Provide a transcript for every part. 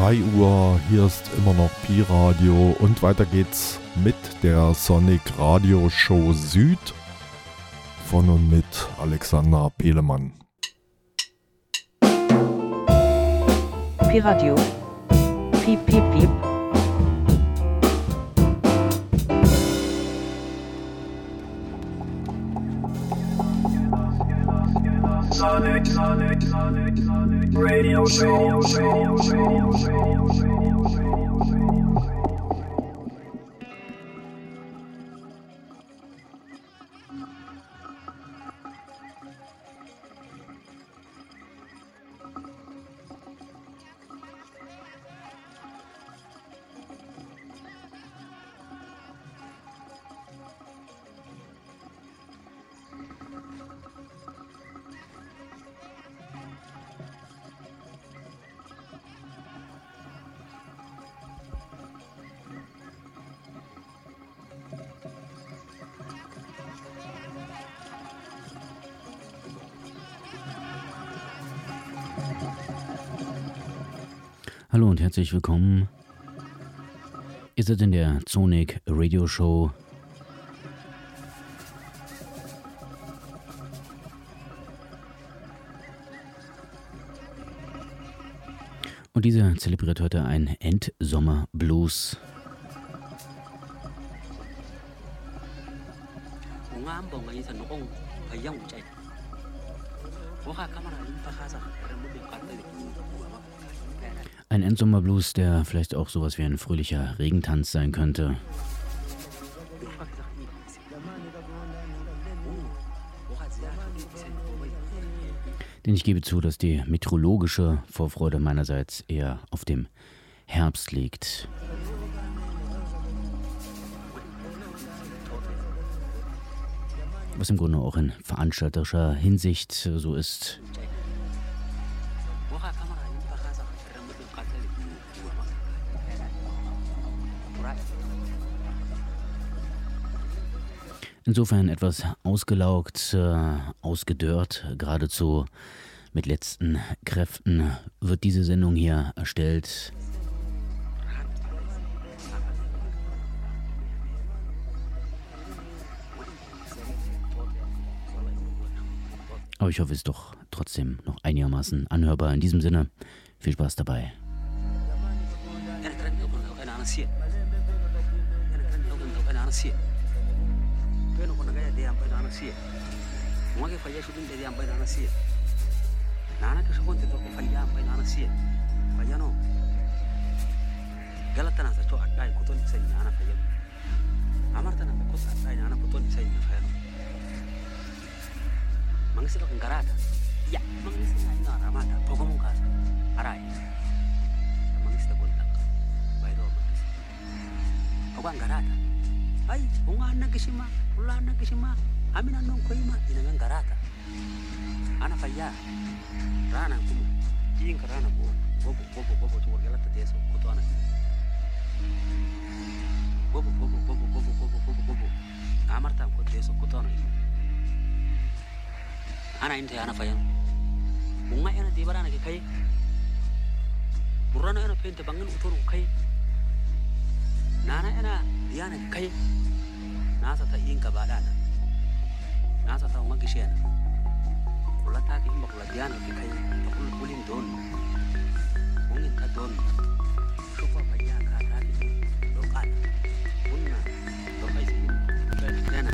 Es ist 3 Uhr, hier ist immer noch Pi Radio und weiter geht's mit der Sonic Radio Show Süd von und mit Alexander Pelemann. Pi Radio. Piep, piep, piep. Sonic, Sonic, Sonic, Sonic, radio show, radio show, radio show, radio show. Herzlich willkommen. Ihr seid in der Zonic Radio Show. Und diese zelebriert heute ein Endsommer Blues, der vielleicht auch sowas wie ein fröhlicher Regentanz sein könnte. Denn ich gebe zu, dass die meteorologische Vorfreude meinerseits eher auf dem Herbst liegt. Was im Grunde auch in veranstalterischer Hinsicht so ist. Insofern etwas ausgelaugt, äh, ausgedörrt, geradezu mit letzten Kräften wird diese Sendung hier erstellt. Aber ich hoffe, es ist doch trotzdem noch einigermaßen anhörbar. In diesem Sinne, viel Spaß dabei. ene Anastasia mwaka fayasho ndi ndeli ambaye Anastasia nana kesho konte to fayya ambaye Anastasia fayano galata na sacho adai kuton sai nana fayano amarta na kosa adai nana kuton sai nana fayano mangisi ka ngarata ya mangisi na ina ramata to ko mun ka arai. Mangisi ta gonta bayro mangisi ko ngarata ai unga na kishima ulla kishima amina non koima ina men garata ana fayya rana kuma yin rana go gobo gobo gobo to wargala ta deso ko to ana gobo gobo gobo gobo gobo gobo gobo amarta ko deso ko to ana ana inte ana fayyan unga ena dibarana ke kai burrana ena pente bangan utoro kai nana ena diana kai nasa ta inka badana asa ta nga gisyan kula ta ki makula diyan ki kay makul kulin don ungin ta don sofa pa ya ka ta ni lokal unna lokay sin kana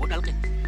modal kay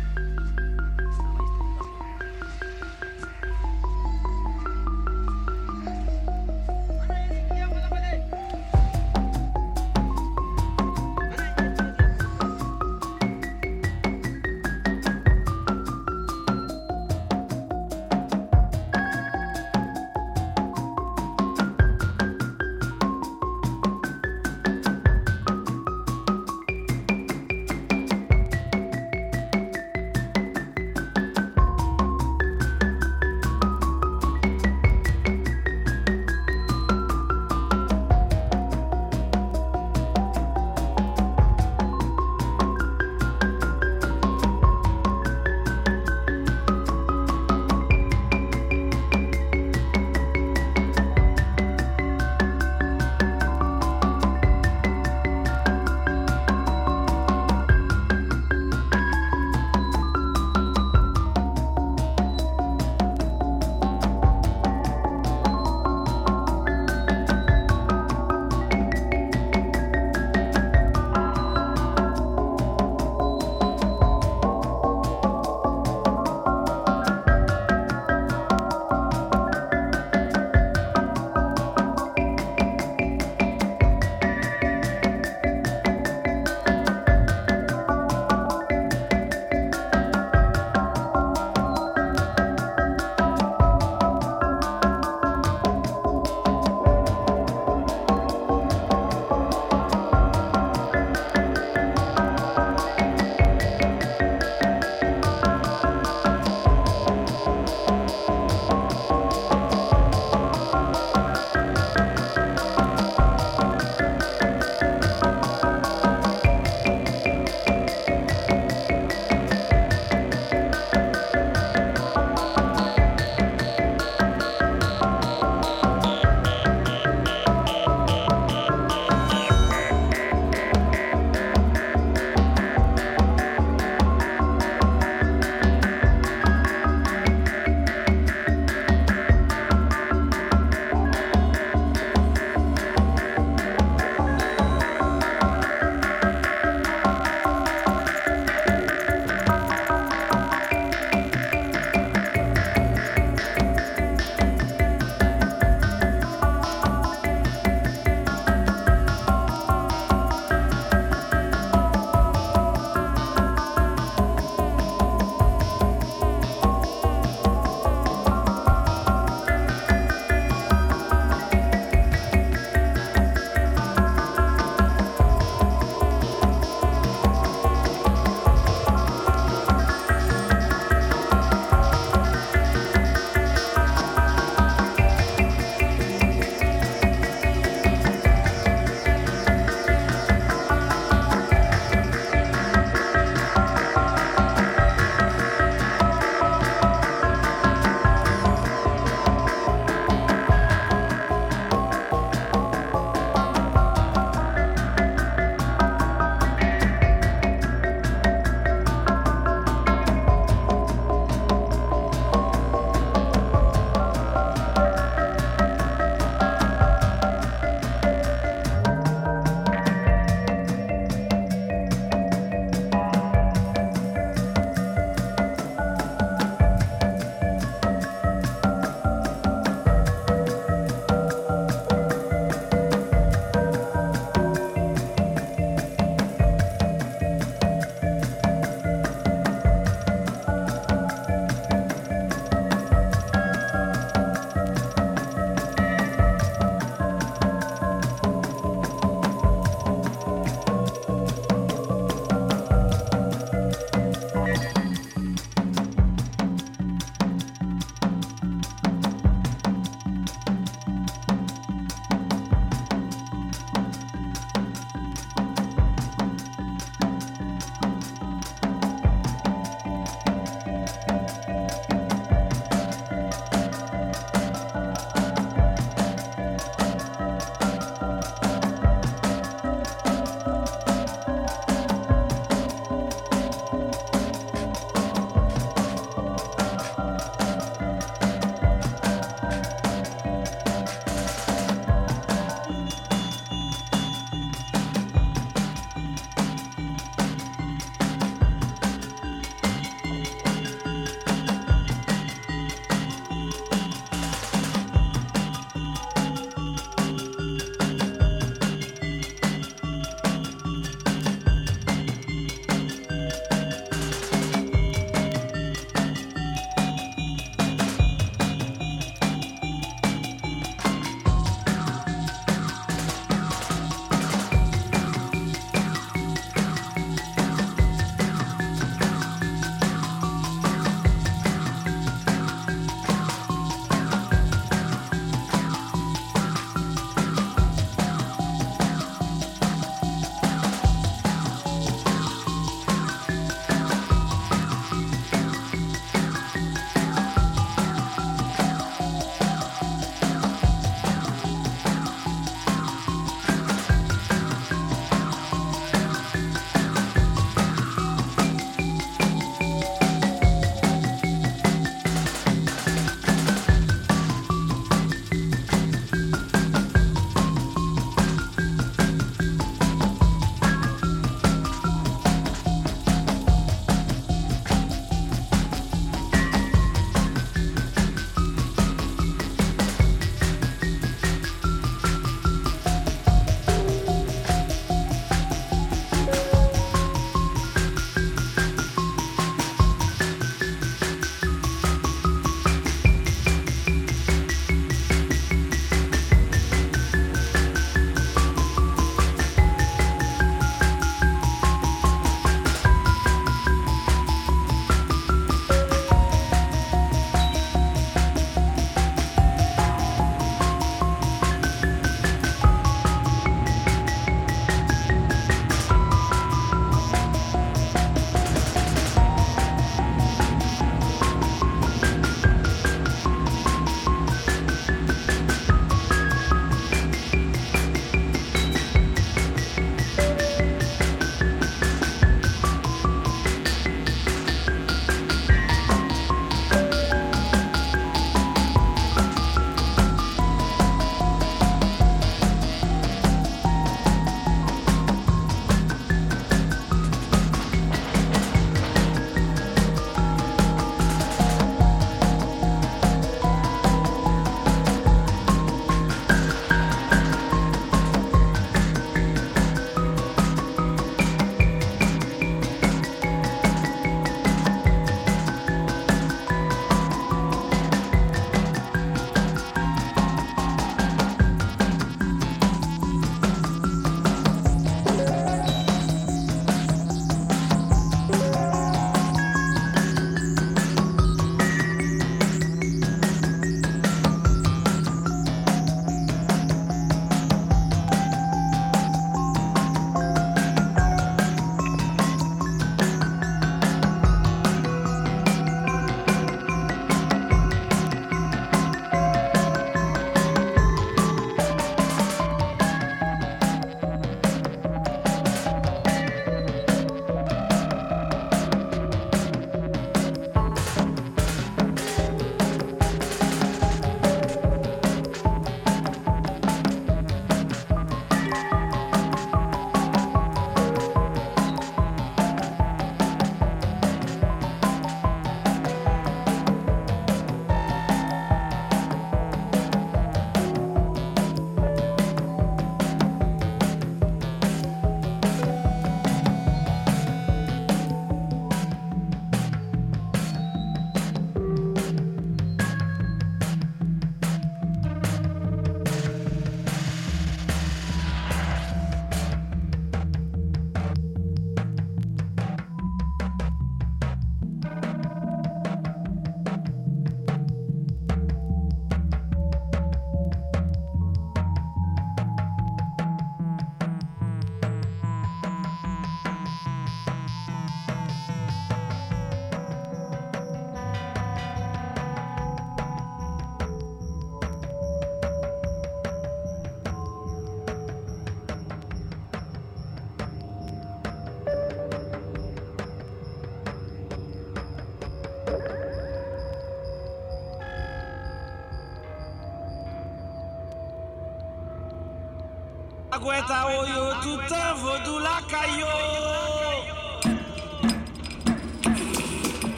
Agüeta oyo tuta vodula kayo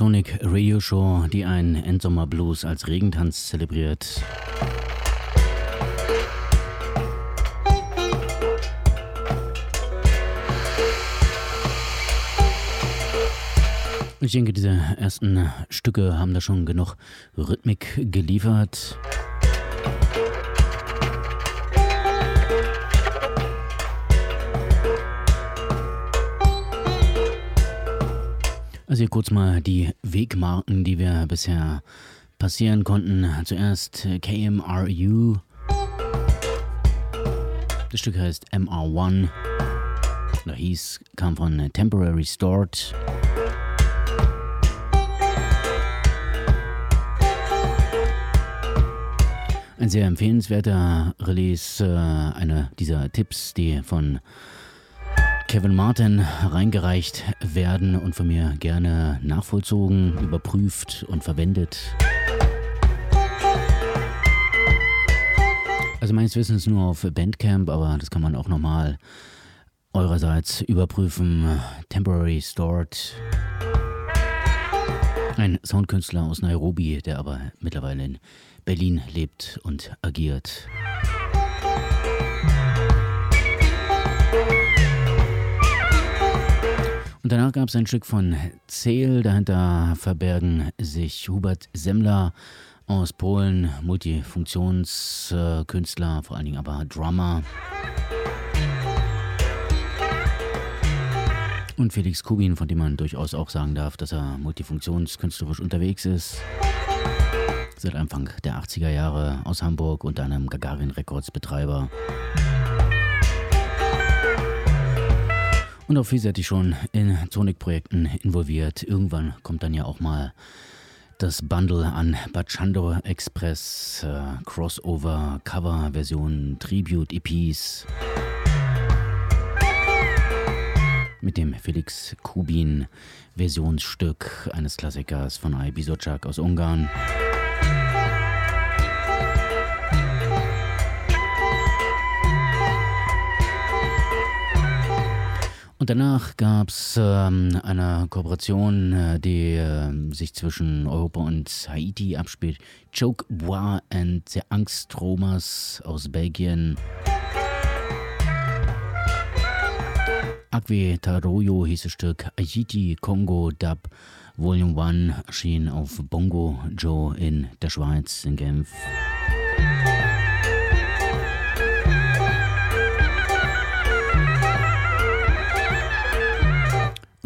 Sonic Radio Show, die einen Endsommer Blues als Regentanz zelebriert. Ich denke, diese ersten Stücke haben da schon genug Rhythmik geliefert. Hier kurz mal die Wegmarken, die wir bisher passieren konnten. Zuerst KMRU. Das Stück heißt MR1. Oder hieß, kam von Temporary Stored. Ein sehr empfehlenswerter Release, äh, einer dieser Tipps, die von Kevin Martin reingereicht werden und von mir gerne nachvollzogen, überprüft und verwendet. Also meines Wissens nur auf Bandcamp, aber das kann man auch nochmal eurerseits überprüfen. Temporary Stored. Ein Soundkünstler aus Nairobi, der aber mittlerweile in Berlin lebt und agiert. Und danach gab es ein Stück von Zähl, dahinter verbergen sich Hubert Semmler aus Polen, Multifunktionskünstler, vor allen Dingen aber Drummer. Und Felix Kubin, von dem man durchaus auch sagen darf, dass er multifunktionskünstlerisch unterwegs ist. Seit Anfang der 80er Jahre aus Hamburg unter einem Gagarin Records Betreiber. Und auch vielseitig schon in Sonic-Projekten involviert. Irgendwann kommt dann ja auch mal das Bundle an Bachando Express, äh, Crossover, Cover-Versionen, Tribute-EPs. Mit dem Felix Kubin Versionsstück eines Klassikers von Ay Socak aus Ungarn. Und danach gab es ähm, eine Kooperation, äh, die äh, sich zwischen Europa und Haiti abspielt. Choke Bois and the Angstromers aus Belgien. Akwe Taroyo hieß das Stück Haiti Congo Dub Volume 1 erschien auf Bongo Joe in der Schweiz, in Genf.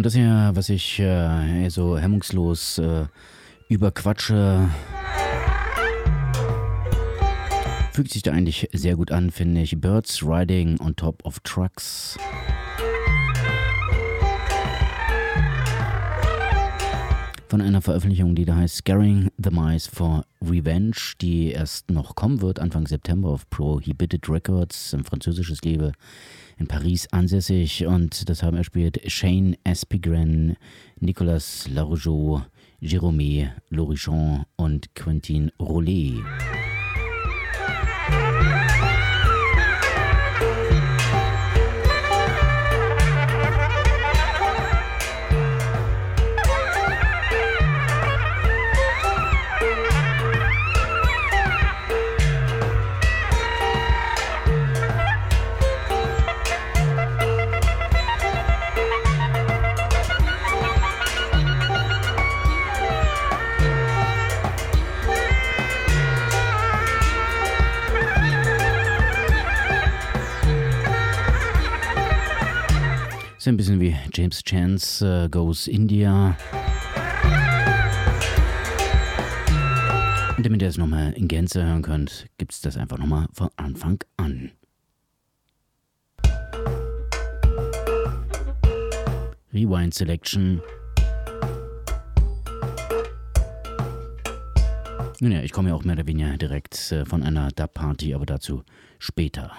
Und das hier, was ich äh, so hemmungslos äh, überquatsche, fügt sich da eigentlich sehr gut an, finde ich. Birds Riding on Top of Trucks. Von einer Veröffentlichung, die da heißt Scaring the Mice for Revenge, die erst noch kommen wird, Anfang September auf Prohibited Records, ein französisches Liebe in Paris ansässig und das haben er spielt Shane Espigren, Nicolas Larougeau, Jérôme Lorichon und Quentin Rollet. Ist ein bisschen wie James Chance uh, Goes India. Und damit ihr es nochmal in Gänze hören könnt, gibt es das einfach nochmal von Anfang an. Rewind Selection. Nun ja, ich komme ja auch mehr oder weniger direkt äh, von einer Dub-Party, aber dazu später.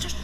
Just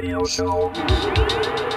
Radio Show.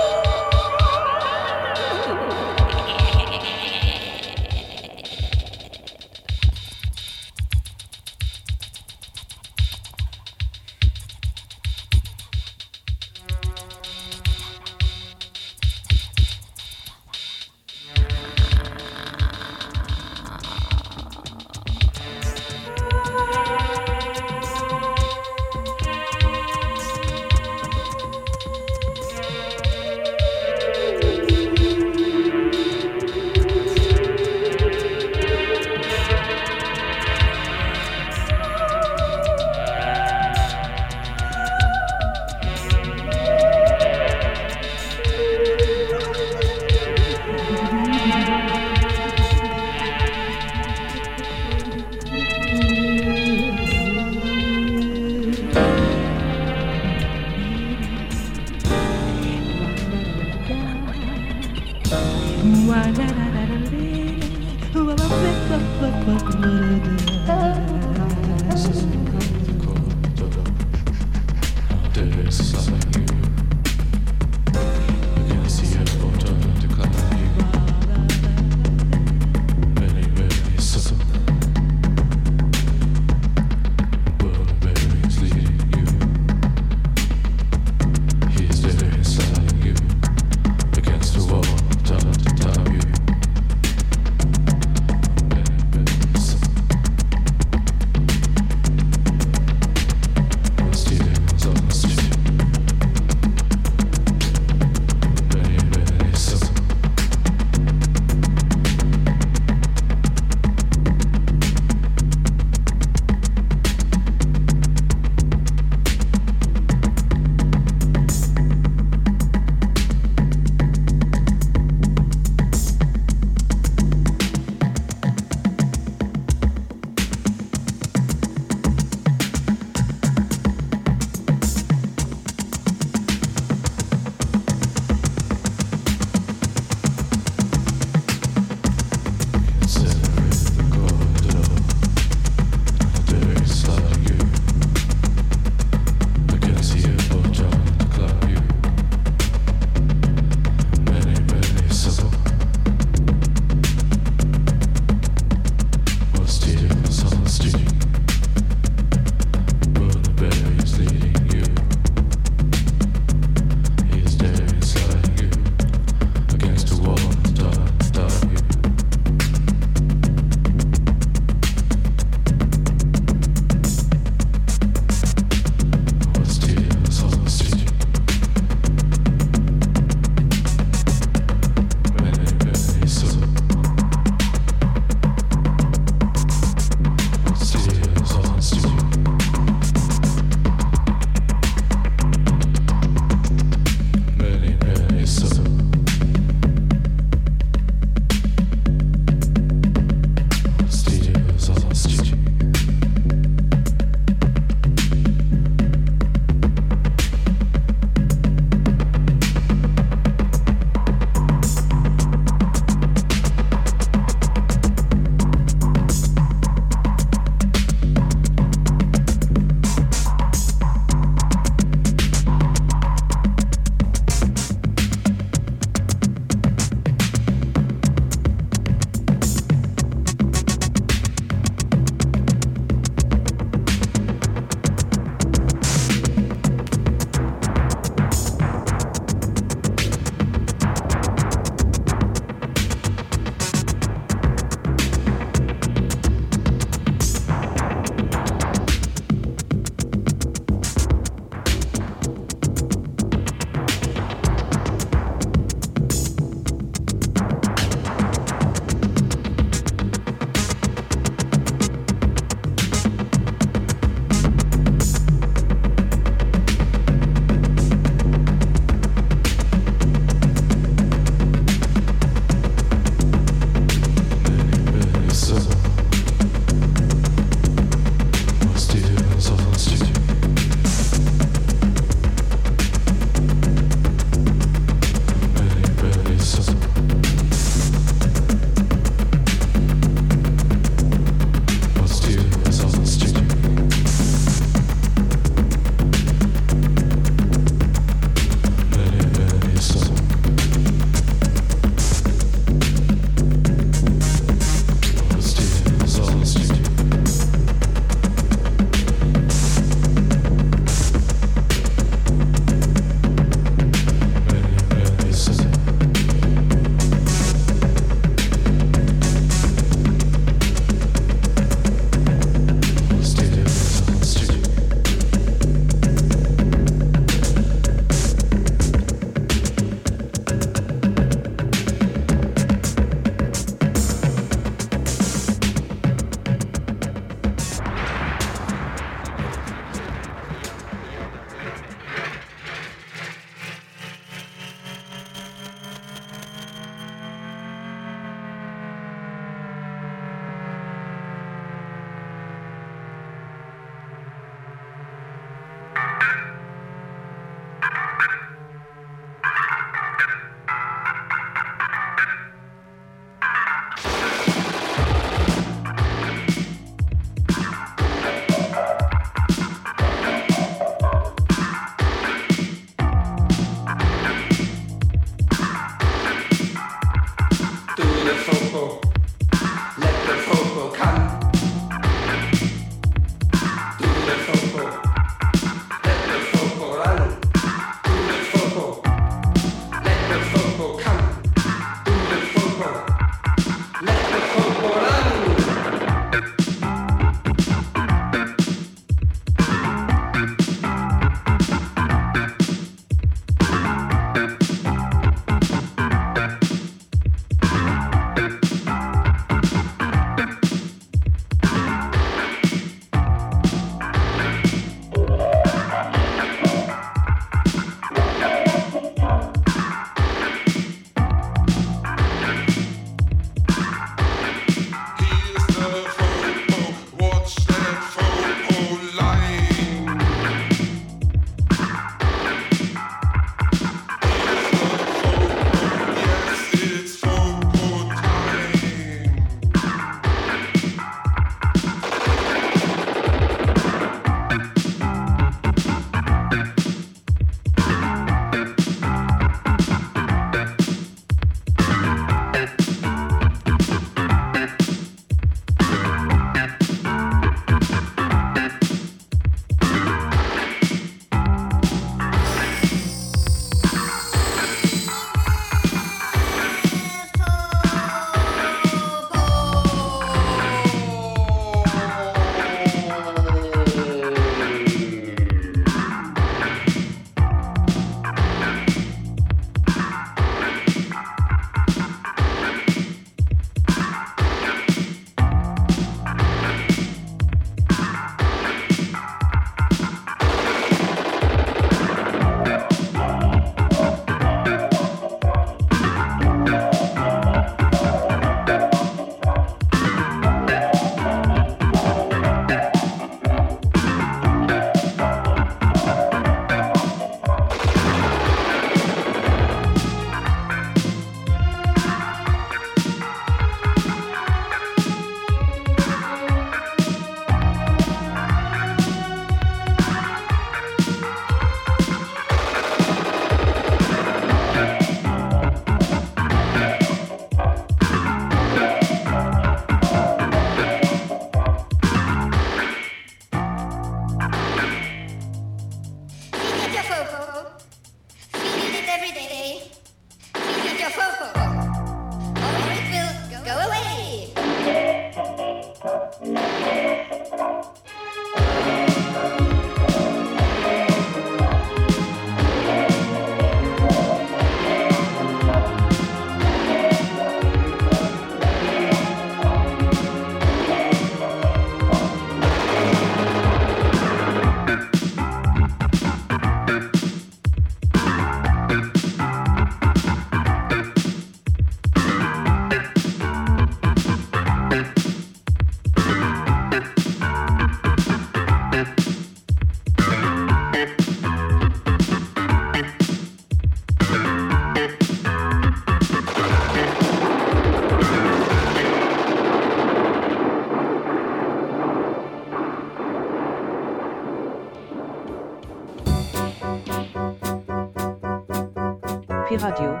Pi-Radio.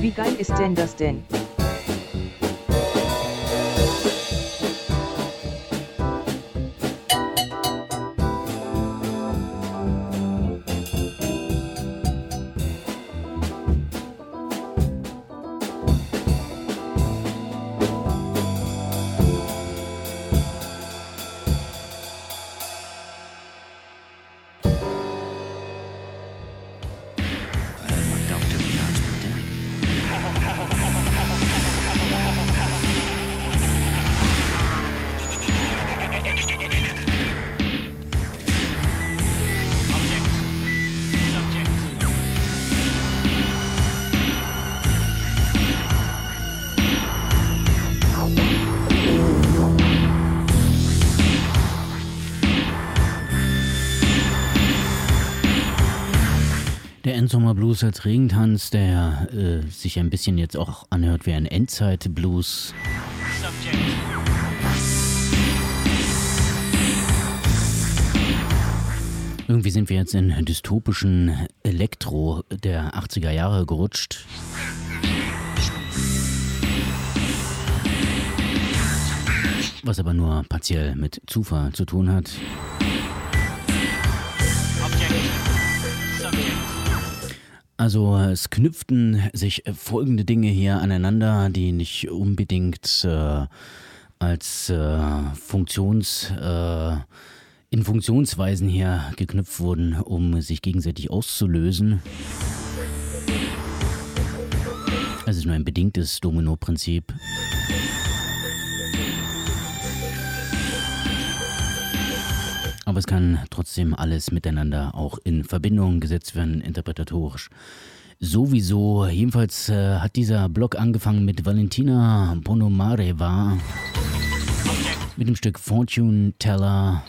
Wie geil ist denn das denn? Der Endsommer Blues als Regentanz, der äh, sich ein bisschen jetzt auch anhört wie ein Endzeit-Blues. Irgendwie sind wir jetzt in dystopischen Elektro der 80er Jahre gerutscht. Was aber nur partiell mit Zufall zu tun hat. Also es knüpften sich äh, folgende Dinge hier aneinander, die nicht unbedingt äh, als äh, Funktions, äh, in Funktionsweisen hier geknüpft wurden, um sich gegenseitig auszulösen. Es ist nur ein bedingtes Domino-Prinzip. Aber es kann trotzdem alles miteinander auch in Verbindung gesetzt werden, interpretatorisch. Sowieso, jedenfalls äh, hat dieser Blog angefangen mit Valentina Ponomareva mit dem Stück Fortune Teller,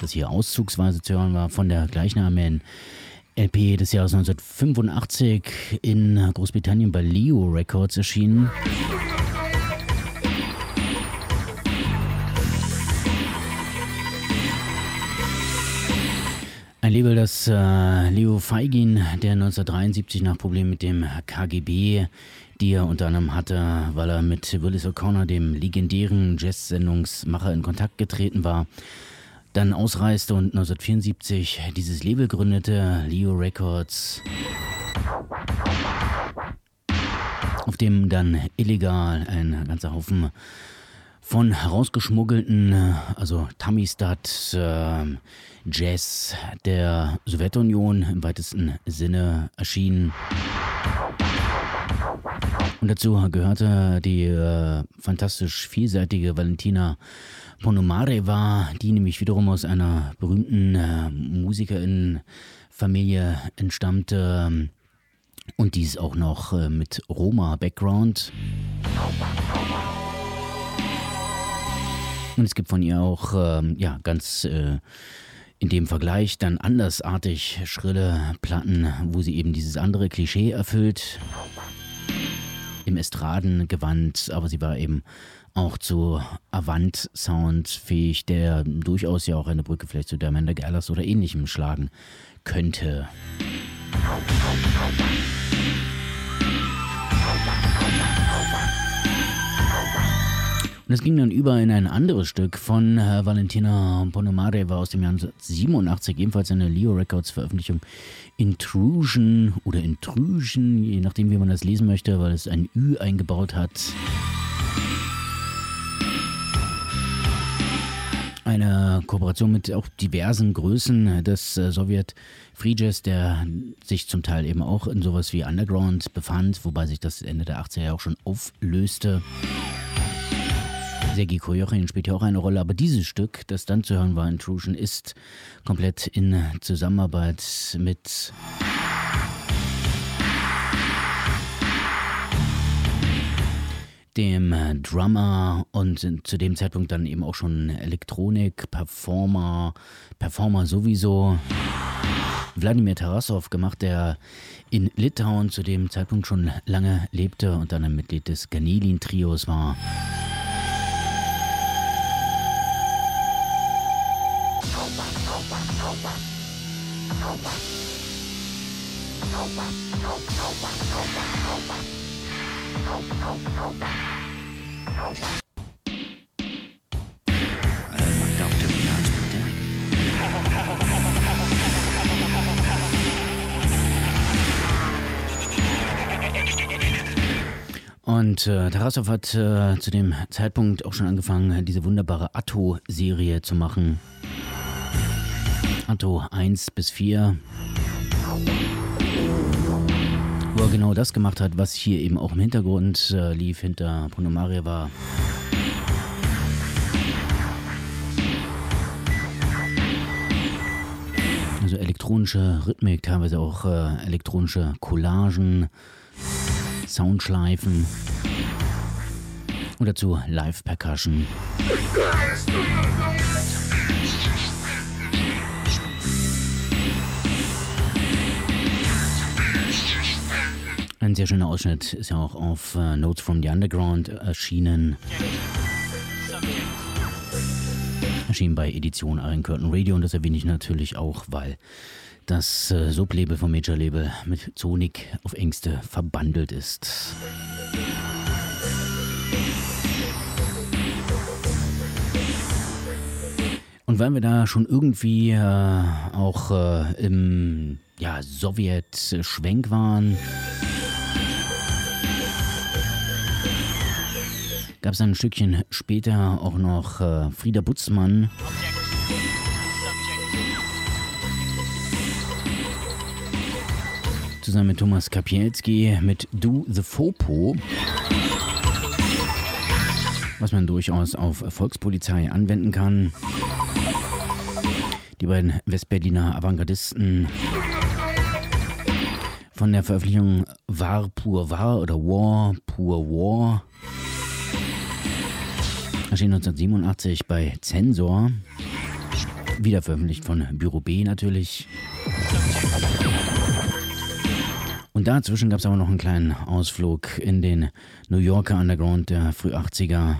das hier auszugsweise zu hören war, von der gleichnamigen LP des Jahres 1985 in Großbritannien bei Leo Records erschienen. Label, das äh, Leo Feigin, der 1973 nach Problemen mit dem KGB, die er unter anderem hatte, weil er mit Willis O'Connor, dem legendären Jazz-Sendungsmacher, in Kontakt getreten war, dann ausreiste und 1974 dieses Label gründete, Leo Records, auf dem dann illegal ein ganzer Haufen von herausgeschmuggelten, also Tamistat, äh, Jazz der Sowjetunion im weitesten Sinne erschien. Und dazu gehörte die äh, fantastisch vielseitige Valentina Ponomareva, die nämlich wiederum aus einer berühmten äh, Musikerinnenfamilie entstammte und dies auch noch äh, mit Roma-Background. Und es gibt von ihr auch ähm, ja, ganz äh, in dem Vergleich dann andersartig schrille Platten, wo sie eben dieses andere Klischee erfüllt. Im Estradengewand, aber sie war eben auch zu Avant-Sound fähig, der durchaus ja auch eine Brücke vielleicht zu Amanda Gallers oder ähnlichem schlagen könnte. Und es ging dann über in ein anderes Stück von äh, Valentina Ponomareva aus dem Jahr 1987, ebenfalls eine Leo Records Veröffentlichung. Intrusion oder Intrusion, je nachdem, wie man das lesen möchte, weil es ein Ü eingebaut hat. Eine Kooperation mit auch diversen Größen des äh, Sowjet Free Jazz, der sich zum Teil eben auch in sowas wie Underground befand, wobei sich das Ende der 80er Jahre auch schon auflöste. Sergei Kojochin spielt ja auch eine Rolle, aber dieses Stück, das dann zu hören war, Intrusion, ist komplett in Zusammenarbeit mit dem Drummer und zu dem Zeitpunkt dann eben auch schon Elektronik, Performer, Performer sowieso. Wladimir Tarasov gemacht, der in Litauen zu dem Zeitpunkt schon lange lebte und dann ein Mitglied des Ganelin-Trios war. Und äh, Tarasov hat äh, zu dem Zeitpunkt auch schon angefangen, diese wunderbare Atto-Serie zu machen. Atto 1 bis 4. Wo er genau das gemacht hat, was hier eben auch im Hintergrund äh, lief, hinter Bruno Maria war. Also elektronische Rhythmik, teilweise auch äh, elektronische Collagen, Soundschleifen und dazu Live-Percussion. Ein sehr schöner Ausschnitt ist ja auch auf äh, Notes from the Underground erschienen. Erschien bei Edition Iron Curtain Radio und das erwähne ich natürlich auch, weil das äh, Sublabel vom Major Label mit Sonic auf engste verbandelt ist. Und weil wir da schon irgendwie äh, auch äh, im ja, Sowjet-Schwenk waren, gab es ein Stückchen später auch noch äh, Frieda Butzmann. Zusammen mit Thomas Kapielski mit Du the Fopo. Was man durchaus auf Volkspolizei anwenden kann. Die beiden Westberliner Avantgardisten von der Veröffentlichung War pur War oder War pur War Erschien 1987 bei Zensor. Wieder veröffentlicht von Büro B natürlich. Und dazwischen gab es aber noch einen kleinen Ausflug in den New Yorker Underground der früh 80er.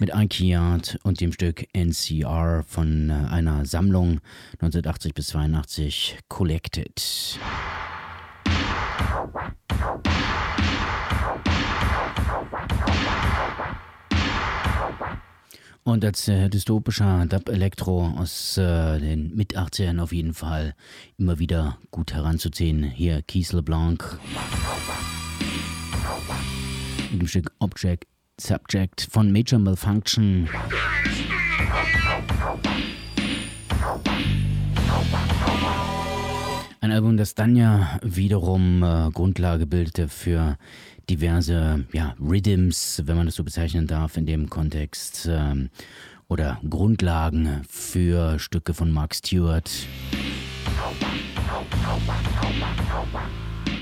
Mit Ike und dem Stück NCR von äh, einer Sammlung 1980 bis 82 Collected. Und als äh, dystopischer Dub-Elektro aus äh, den Mit-80ern auf jeden Fall immer wieder gut heranzuziehen. Hier Keith LeBlanc mit dem Stück Object Subject von Major Malfunction. Ein Album, das dann ja wiederum äh, Grundlage bildete für diverse ja, Rhythms, wenn man das so bezeichnen darf, in dem Kontext. Ähm, oder Grundlagen für Stücke von Mark Stewart.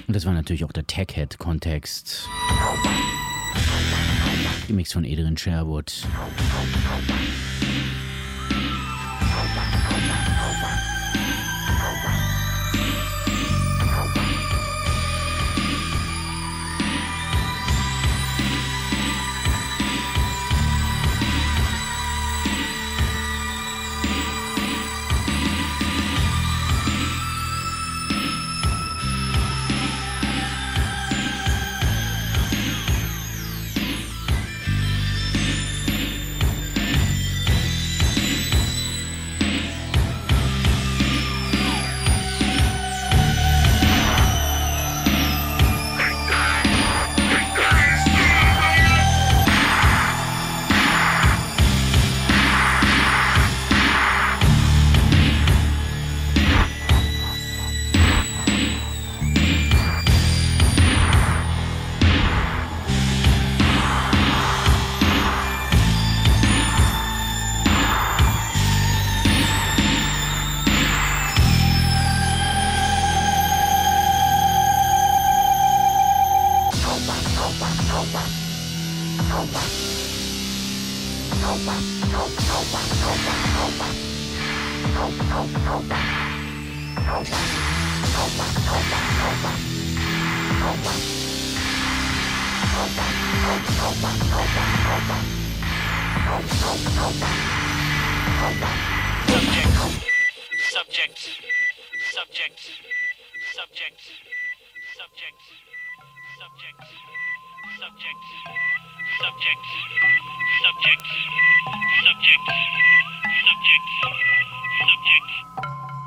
Und das war natürlich auch der Tech-Head-Kontext. Remix von Adrian Sherwood. Subject. Subject. Subject. Subject. Subject. Subject. Subject. Subject.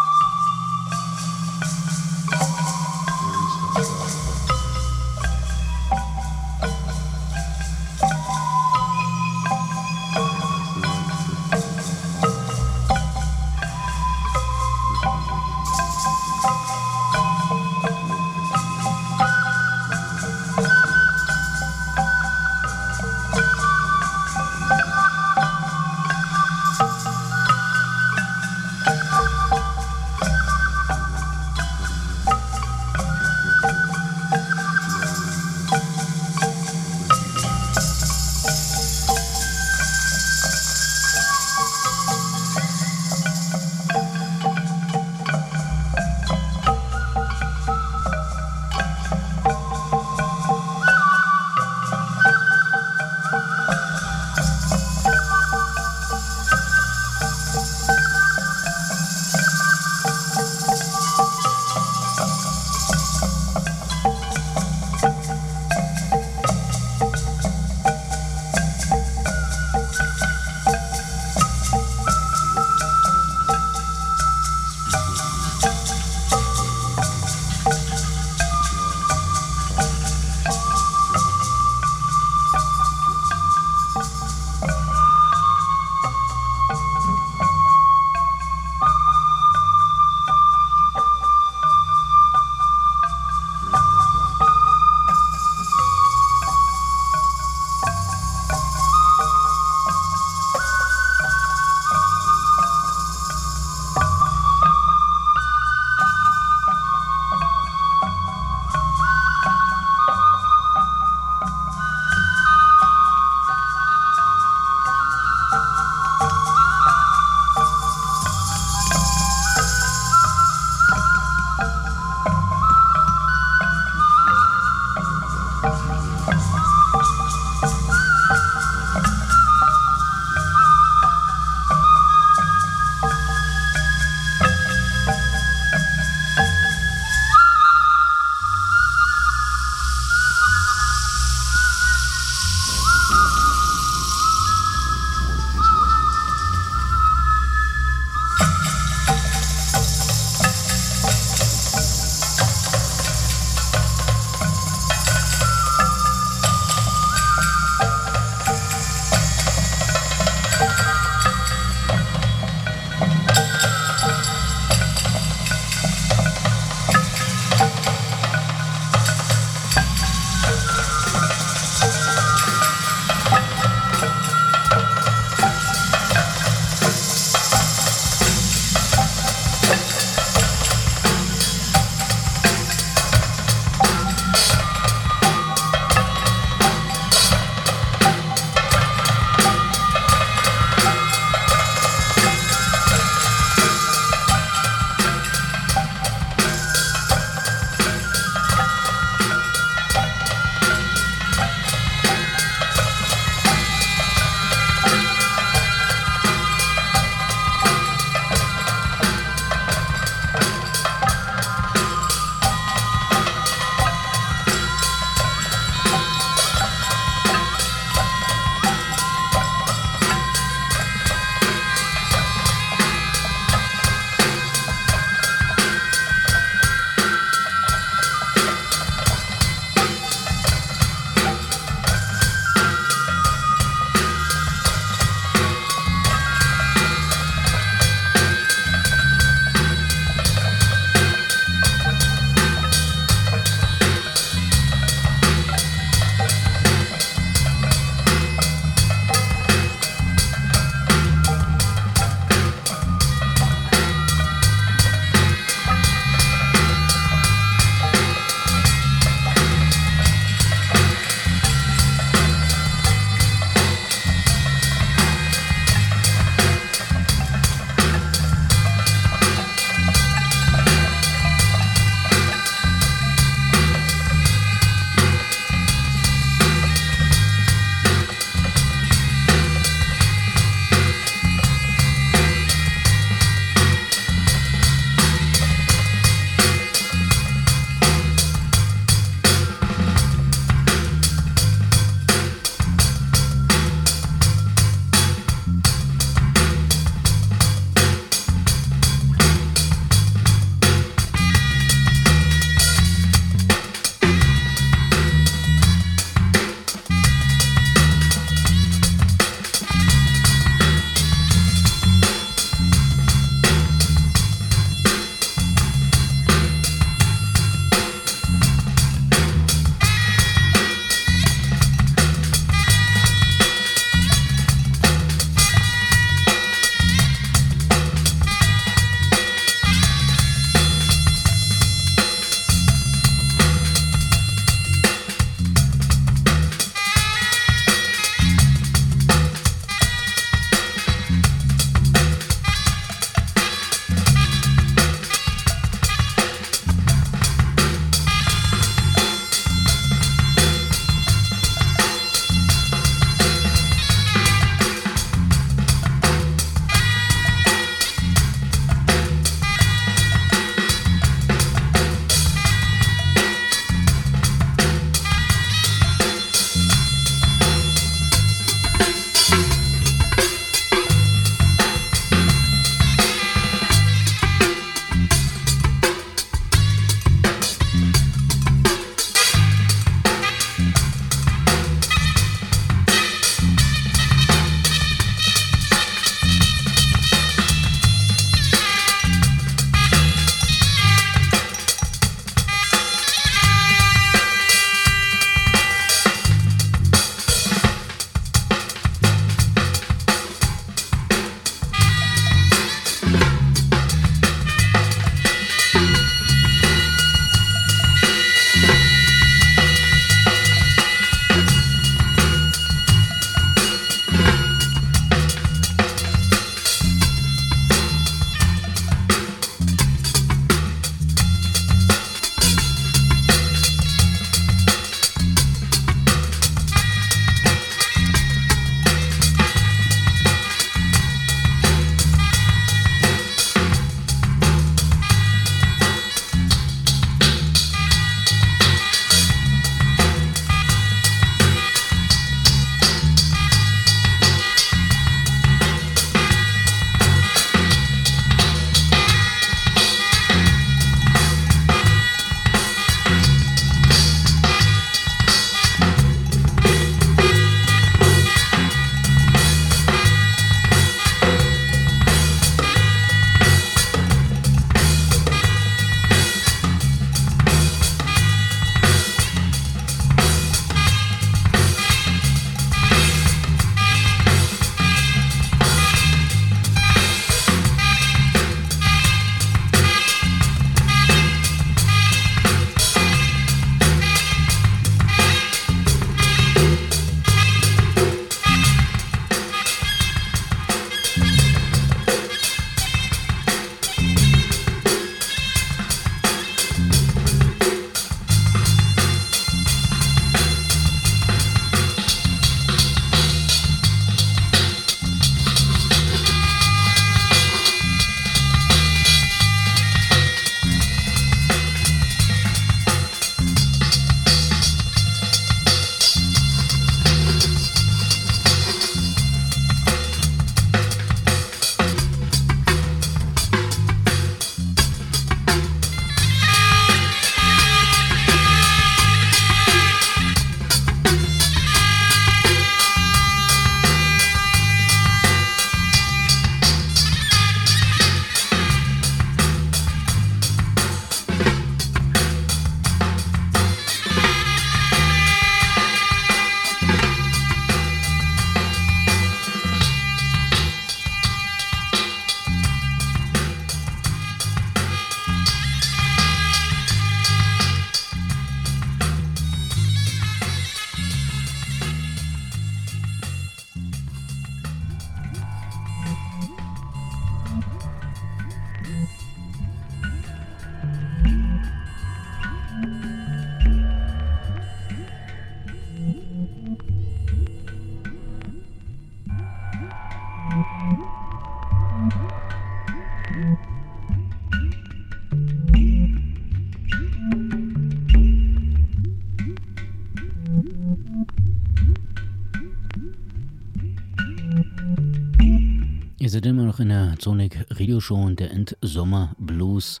Ihr seid immer noch in der Sonic Radio Show und der Endsommer Blues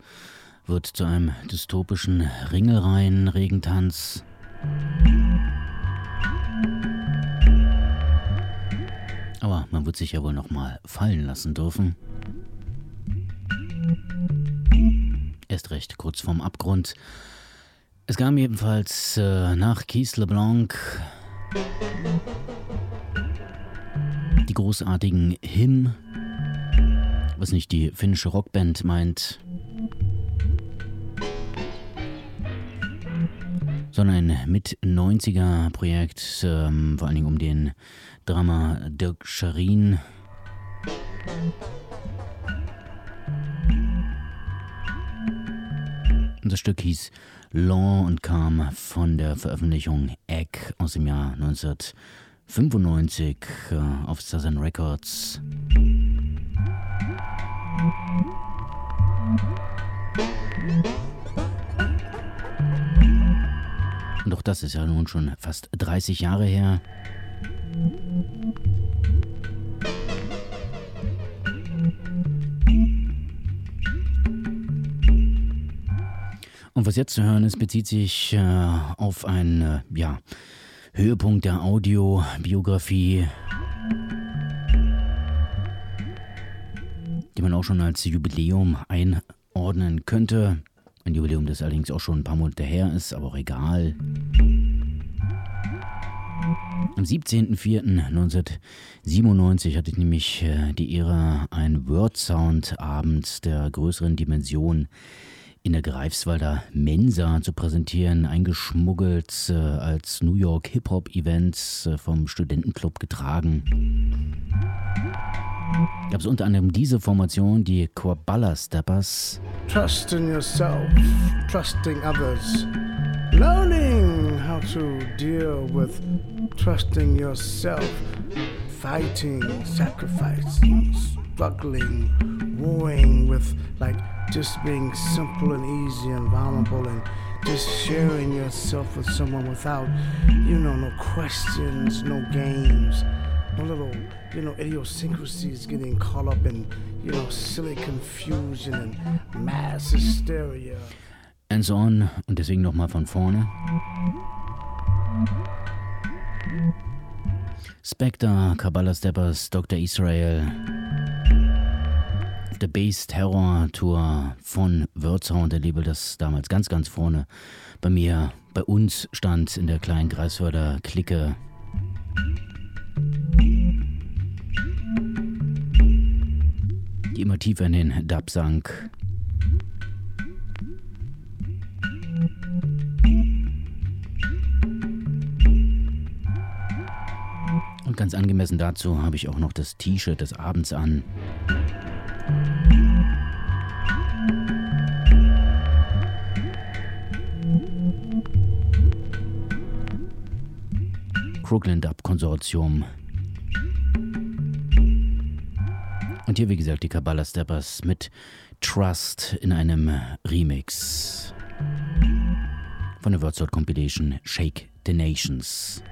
wird zu einem dystopischen Ringelreihen-Regentanz. Aber man wird sich ja wohl noch mal fallen lassen dürfen. Erst recht kurz vorm Abgrund. Es kam jedenfalls äh, nach Keith LeBlanc die großartigen Him, was nicht die finnische Rockband meint, sondern ein Mit-90er-Projekt, ähm, vor allen Dingen um den Drama Dirk Scharin. Das Stück hieß Law und kam von der Veröffentlichung Egg aus dem Jahr 1995 äh, auf Southern Records. Auch das ist ja nun schon fast 30 Jahre her. Und was jetzt zu hören ist, bezieht sich äh, auf einen äh, ja, Höhepunkt der Audiobiografie, die man auch schon als Jubiläum einordnen könnte. Ein Jubiläum, das allerdings auch schon ein paar Monate her ist, aber auch egal. Am 17.04.1997 hatte ich nämlich äh, die Ehre, einen Word Sound Abend der größeren Dimension in der Greifswalder Mensa zu präsentieren, eingeschmuggelt äh, als New York Hip-Hop-Event äh, vom Studentenclub getragen. Gab es unter anderem diese Formation, die Quaballa Steppers. Trust in yourself, trusting others, learning how to deal with trusting yourself, fighting, sacrificing, struggling, warring with like just being simple and easy and vulnerable and just sharing yourself with someone without, you know, no questions, no games, no little, you know, idiosyncrasies getting caught up in, you know, silly confusion and mass hysteria. And so on. Und deswegen nochmal von vorne. Spectre, Kabbalah Steppers, Dr. Israel. Der Bass Terror Tour von Wörthsound, der Label, das damals ganz, ganz vorne bei mir, bei uns stand in der kleinen Greifswalder Clique. Immer tiefer in den Dub sank. Und ganz angemessen dazu habe ich auch noch das T-Shirt des Abends an. Crooklyn Dub Konsortium. Und hier, wie gesagt, die Kabbalah Steppers mit Trust in einem Remix von der Wordsword Compilation Shake the Nations.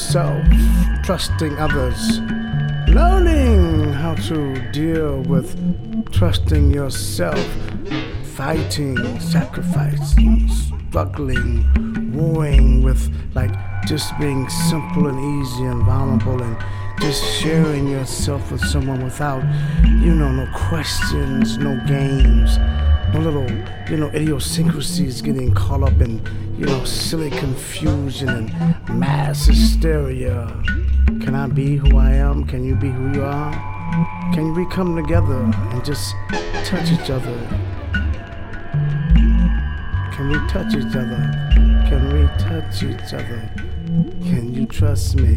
Yourself, trusting others, learning how to deal with trusting yourself, fighting, sacrificing, struggling, warring with like just being simple and easy and vulnerable and just sharing yourself with someone without, you know, no questions, no games, no little, you know, idiosyncrasies getting caught up in, you know, silly confusion and mass hysteria. Can I be who I am? Can you be who you are? Can we come together and just touch each other? Can we touch each other? Can we touch each other? Can you trust me?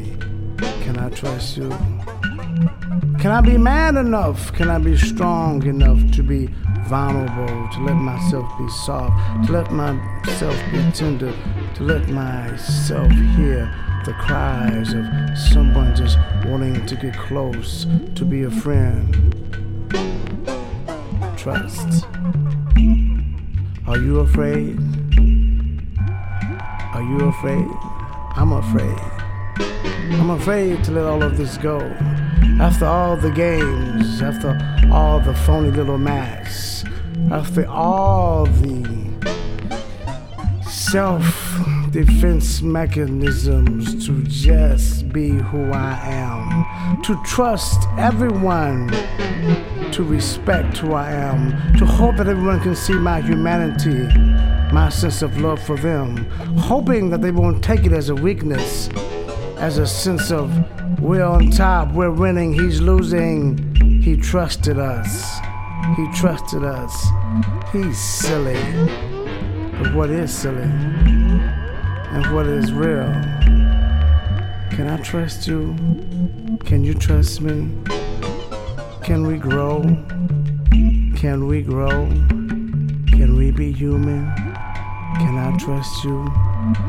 Can I trust you? Can I be man enough? Can I be strong enough to be vulnerable, to let myself be soft, to let myself be tender, to let myself hear the cries of someone just wanting to get close, to be a friend? Trust. Are you afraid? Are you afraid? I'm afraid. I'm afraid to let all of this go. After all the games, after all the phony little masks, after all the self defense mechanisms to just be who I am, to trust everyone, to respect who I am, to hope that everyone can see my humanity, my sense of love for them, hoping that they won't take it as a weakness, as a sense of we're on top, we're winning, he's losing. He trusted us. He trusted us. He's silly. But what is silly? And what is real? Can I trust you? Can you trust me? Can we grow? Can we grow? Can we be human? Can I trust you?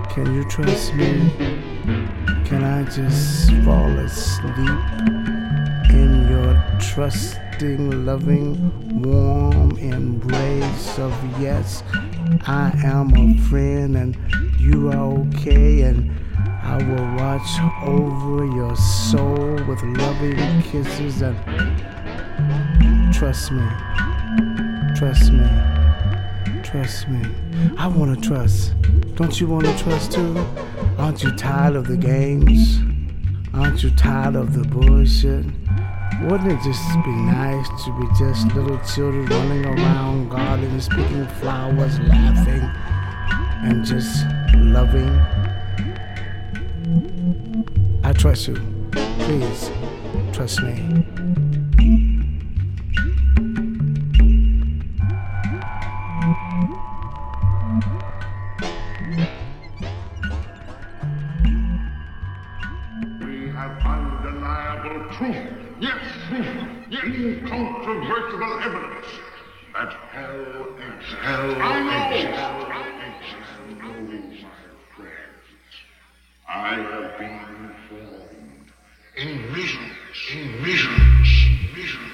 Can you trust me? Can I just fall asleep trusting, loving, warm embrace of yes, I am a friend and you are okay and I will watch over your soul with loving kisses and trust me, trust me, trust me. I want to trust. Don't you want to trust too? Aren't you tired of the games? Aren't you tired of the bullshit? Wouldn't it just be nice to be just little children running around gardens, picking flowers, laughing, and just loving? I trust you. Please, trust me. I have been informed in visions, in visions, visions.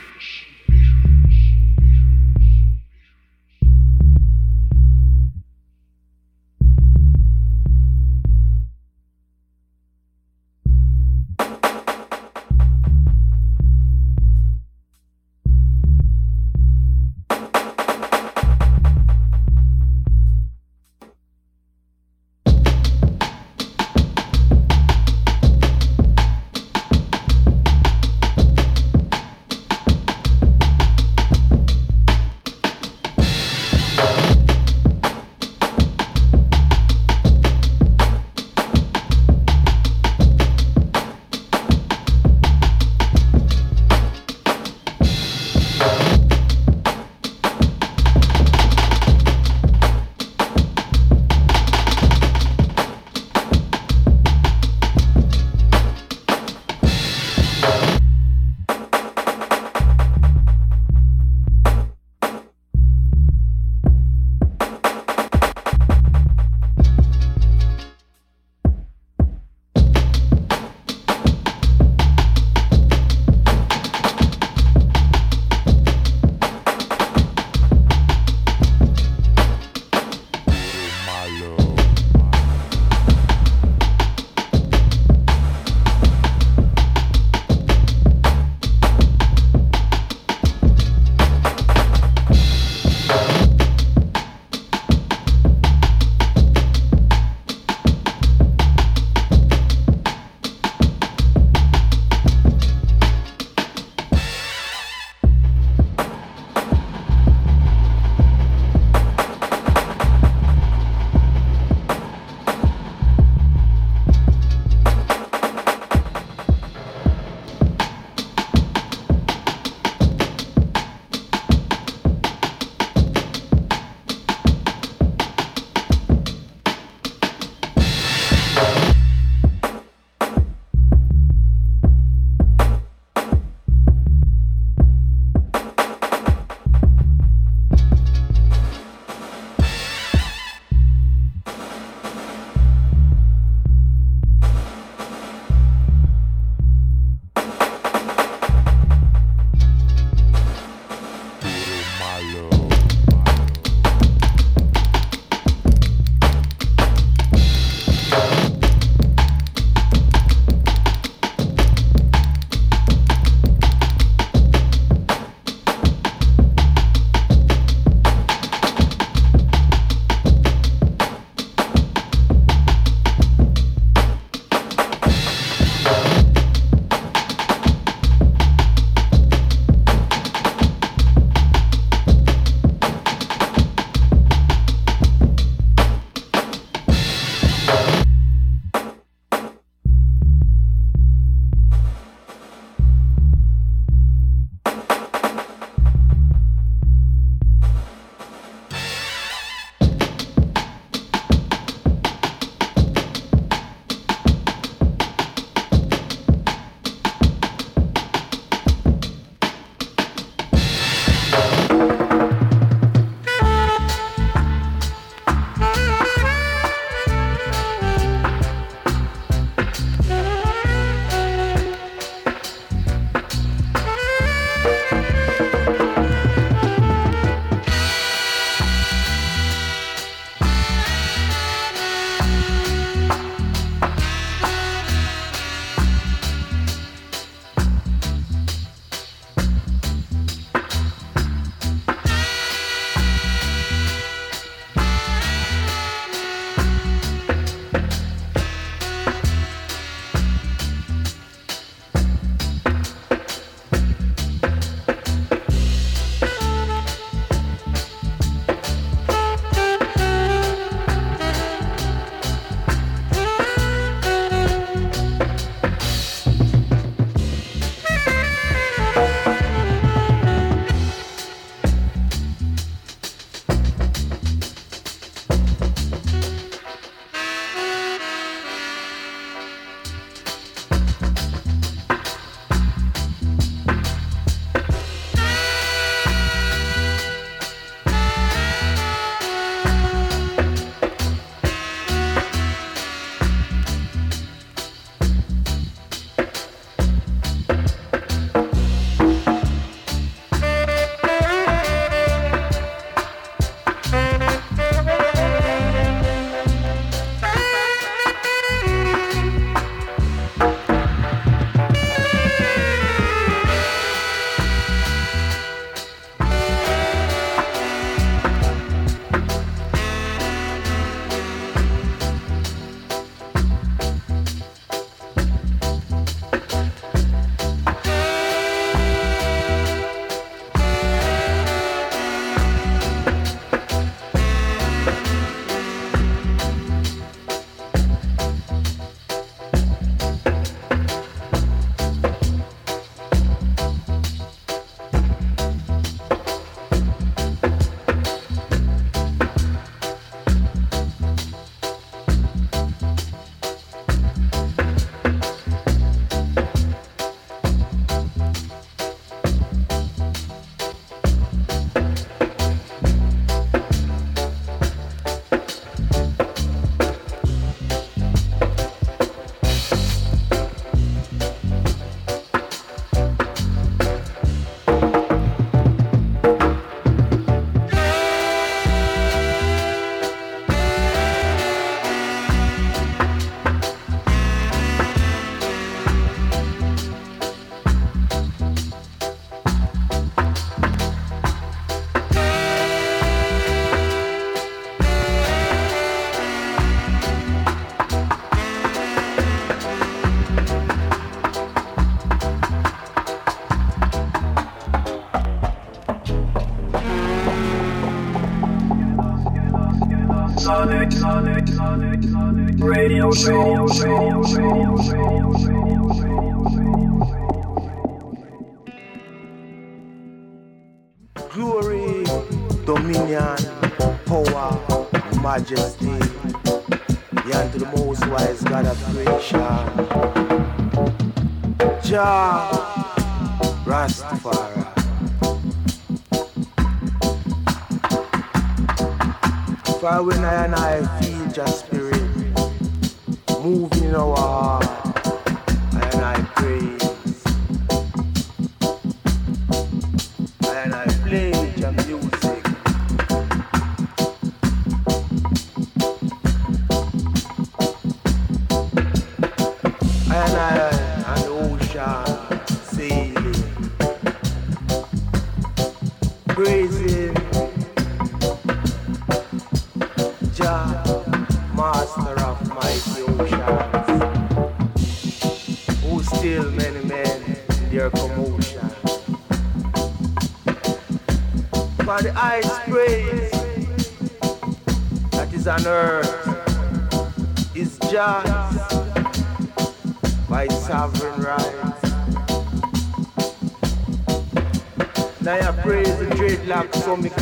cómica.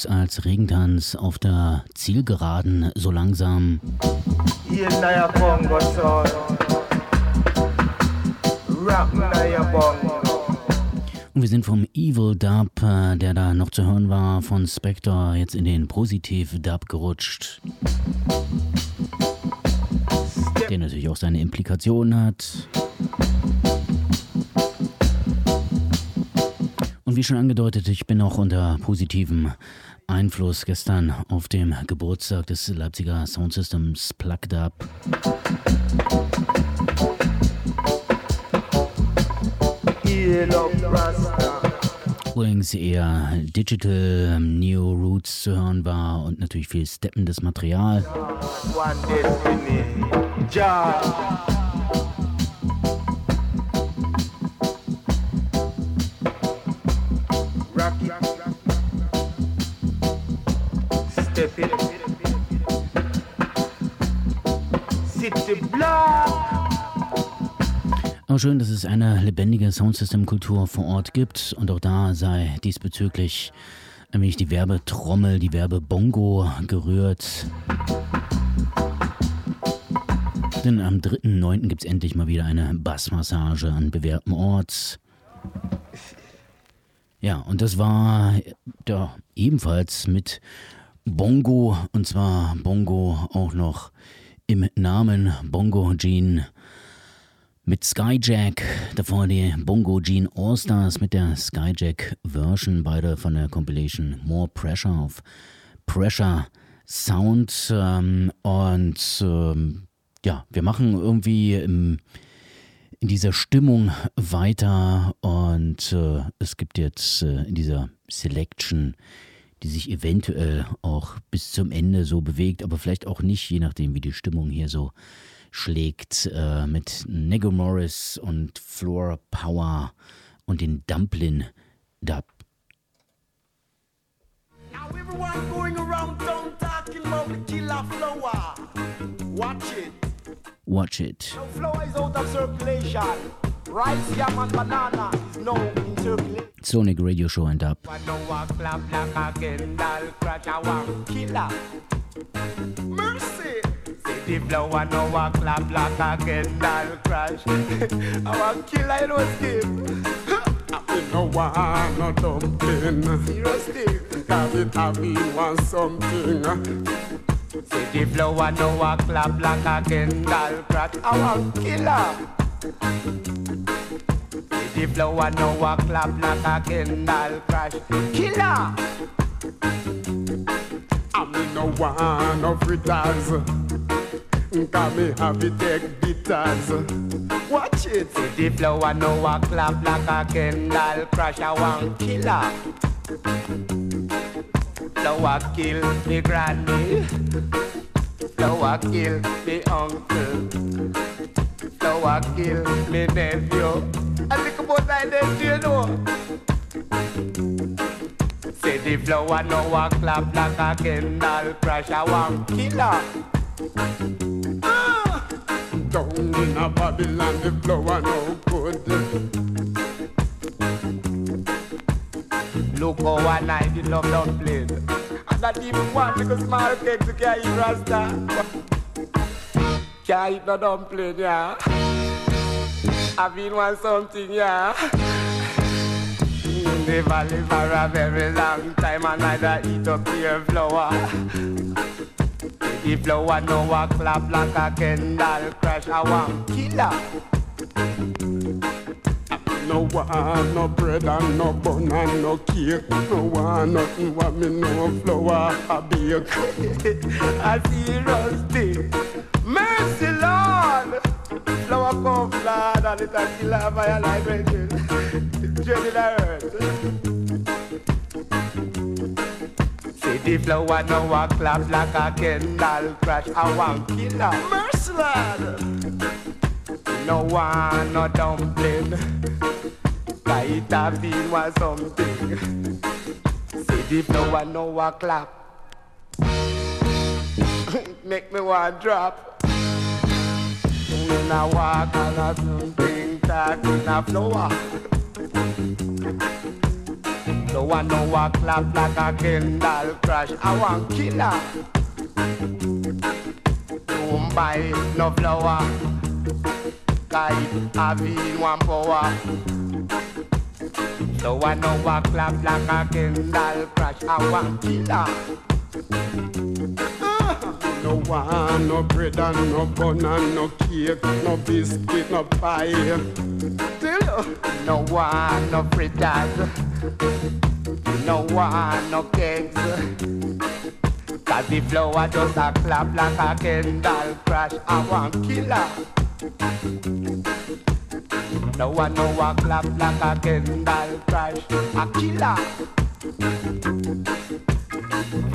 Blues als Regentanz auf der Zielgeraden so langsam. Und wir sind vom Evil Dub, äh, der da noch zu hören war, von Spectre jetzt in den Positiv Dub gerutscht. Der natürlich auch seine Implikationen hat. Und wie schon angedeutet, ich bin auch unter positivem Einfluss gestern auf dem Geburtstag des Leipziger Soundsystems Plugged Up. Übrigens eher Digital ähm, Neo Roots zu hören war und natürlich viel steppendes Material. One destiny. Step it. City Block. Aber schön, dass es eine lebendige Soundsystem-Kultur vor Ort gibt und auch da sei diesbezüglich ein wenig die Werbetrommel, die Werbebongo gerührt. Denn am 3.9. gibt es endlich mal wieder eine Bassmassage an bewährtem Ort. Ja, und das war ja, ebenfalls mit Bongo und zwar Bongo auch noch im Namen Bongo Jean mit Skyjack, davor die Bongo Jean All-Stars mit der Skyjack Version, beide von der Compilation More Pressure auf Pressure Sound. Ähm, und ähm, ja, wir machen irgendwie im, in dieser Stimmung weiter und äh, es gibt jetzt äh, in dieser Selection, die sich eventuell auch bis zum Ende so bewegt, aber vielleicht auch nicht, je nachdem, wie die Stimmung hier so schlägt äh, mit Nego Morris und Floor Power und den Dumplin Dub. Now everyone going around town talking killer flower. Watch it. Watch it. No flower is out of circulation. Rice, yam, and banana is in interplay. Sonic Radio Show and Up. Mercy! City blow I now a clap like a Kendall crash. Our killer it was game. No one, no dumpling. Seriously, cause it have me want something. City blow I know I clap like a Kendall crash. Our killer. The flower now I clap like a Kendall crash. Killer. I me no want no fritters. Cause me have it take bitters. Watch it. The flower now I clap like a Kendall crash. I want killer. Flower kill me granny. Flower kill me uncle. Flower kill me nephew. I think about my nephew, you know. Say the flower now I clap like a Kendall crash. I want killer. Ah! Down in a Babylon, the flower no good. Look how one night you love dumpling. And not even one little small cake to carry rasta. Can't eat no dumpling, yeah. I been want something, yeah. The valley for a very long time and I eat up your flower. The flower no a clap like a Kendall crash. I want killer. No want no bread and no bun and no cake. No want nothing what me no flour a bake. I see rusty. Mercy, Lord. Flower come flat and it a kill a fire like raging. Dreaded the earth. The flower now a clap like a Kendall crash. I want killer. Mercy, Lord. No one, no dumpling. It a been was something. See the flower now a clap. Make me want drop. When I walk on a something talk in a flower. No one no walk clap like a Kendall crash. I want killer. Don't buy no flower. It have been one power. No one no walk clap like a Kendall crash. I want killer. No want no bread and no bun and no cake, no biscuit, no pie. You. No one no fritters. No one no cakes. Cause the flower just a clap like a Kendall crash. I want killer. No one no a clap like a Kendall crash. A killer.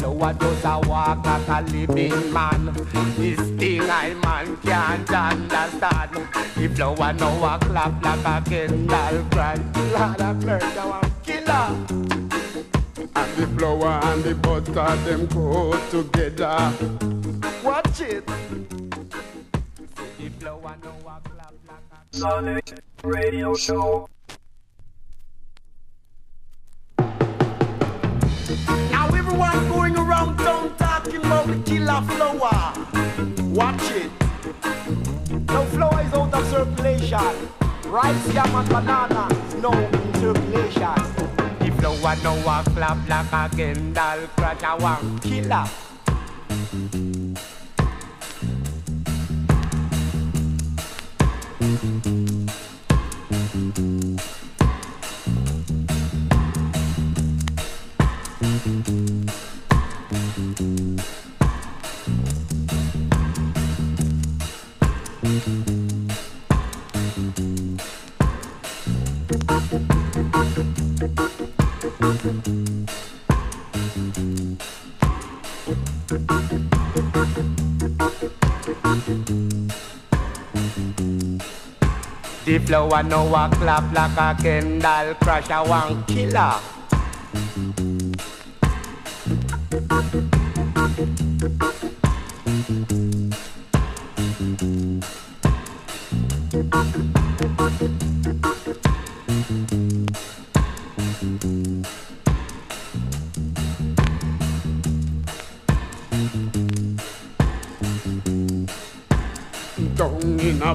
No one does a walk like a living man. This thing I man can't understand. If no one no a clap like a Kendall crash. Lord of mercy, I want killer. And the flour and the butter them go together. Watch it. Flower Sonic Radio Show. Now everyone going around town talking about the killer flower. Watch it. No flower is out of circulation. Rice, yam, and banana no in circulation. The flower no a clap like a Kendall crash. I want killer. The flower no a clap like a Kendall crash. I want killer.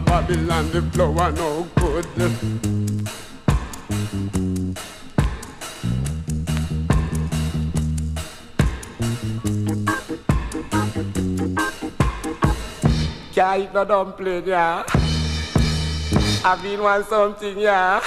A Babylon, the flower no good. Can't eat no dumpling, yeah. I've been want something, yeah.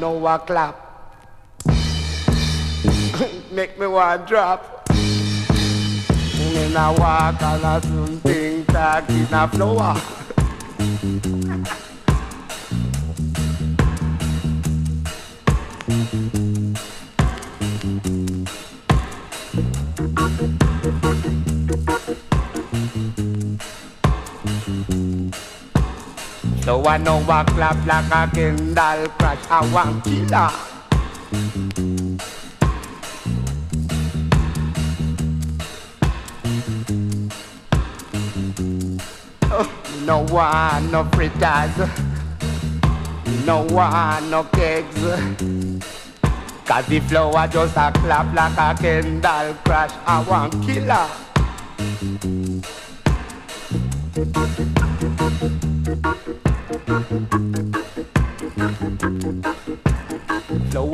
know a clap. Make me want drop. When I walk and I soon think that in a flower. Know a clap like a Kendall crash. I want killer. No one, no fritters. No one, no kegs. Cause the flower just a clap like a Kendall crash. I want killer.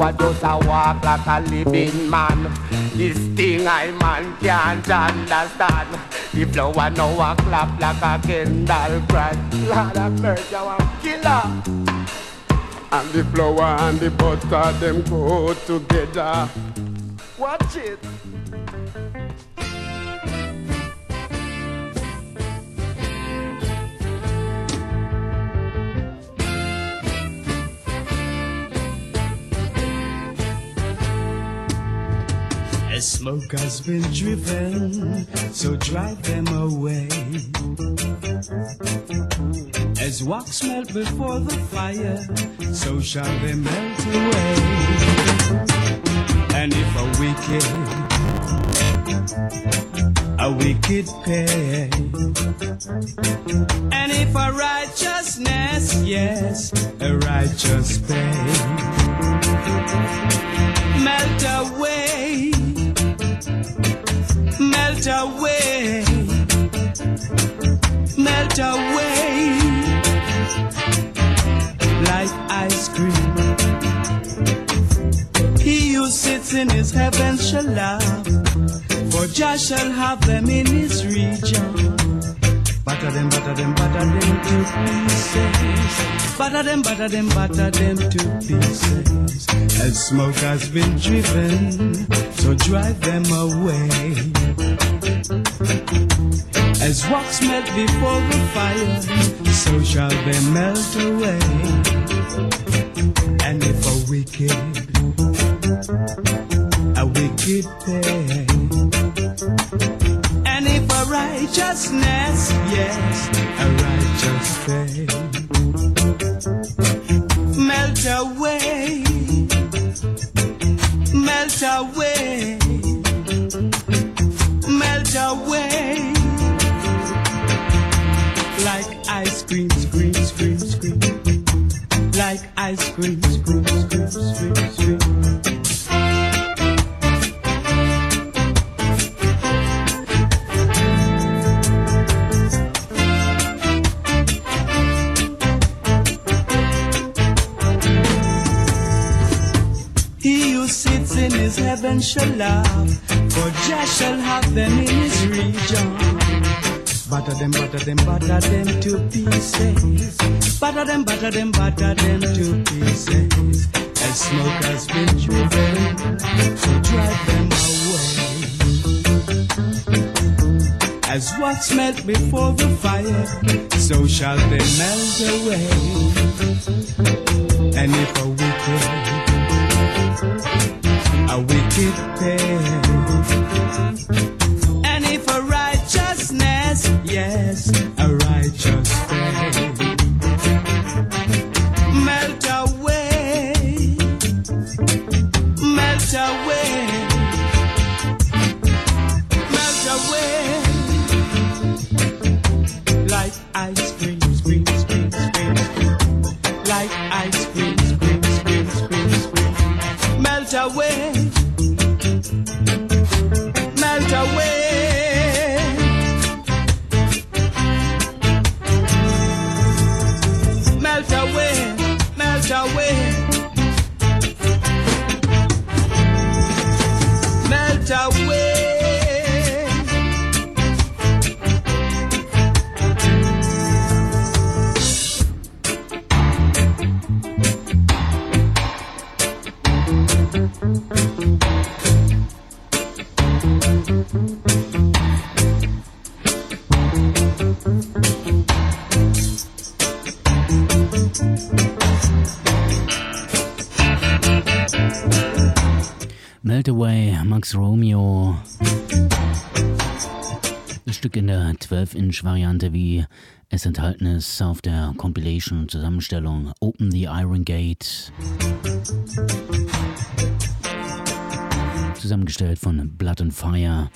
Flower just a walk like a living man. This thing I man can't understand. The flower now a clap like a Kendall crash. Lord of mercy, I want killer. And the flower and the butter them go together. Watch it. Smoke has been driven, so drive them away. As wax melt before the fire, so shall they melt away. And if a wicked, a wicked pay, and if a righteousness, yes, a righteous pay, melt away melt away, melt away like ice cream. He who sits in his heaven shall laugh, for Jah shall have them in his region. Butter them, butter them, butter them to pieces. Butter them, butter them, butter them to pieces. As smoke has been driven, so drive them away. As wax melt before the fire, so shall they melt away. And if a wicked, friends. batter them, batter them, batter them to pieces. As smoke has been driven to drive them away. As what's melted before the fire, so shall they melt. 12-Inch-Variante wie es enthalten ist auf der Compilation und Zusammenstellung Open the Iron Gate. Zusammengestellt von Blood and Fire.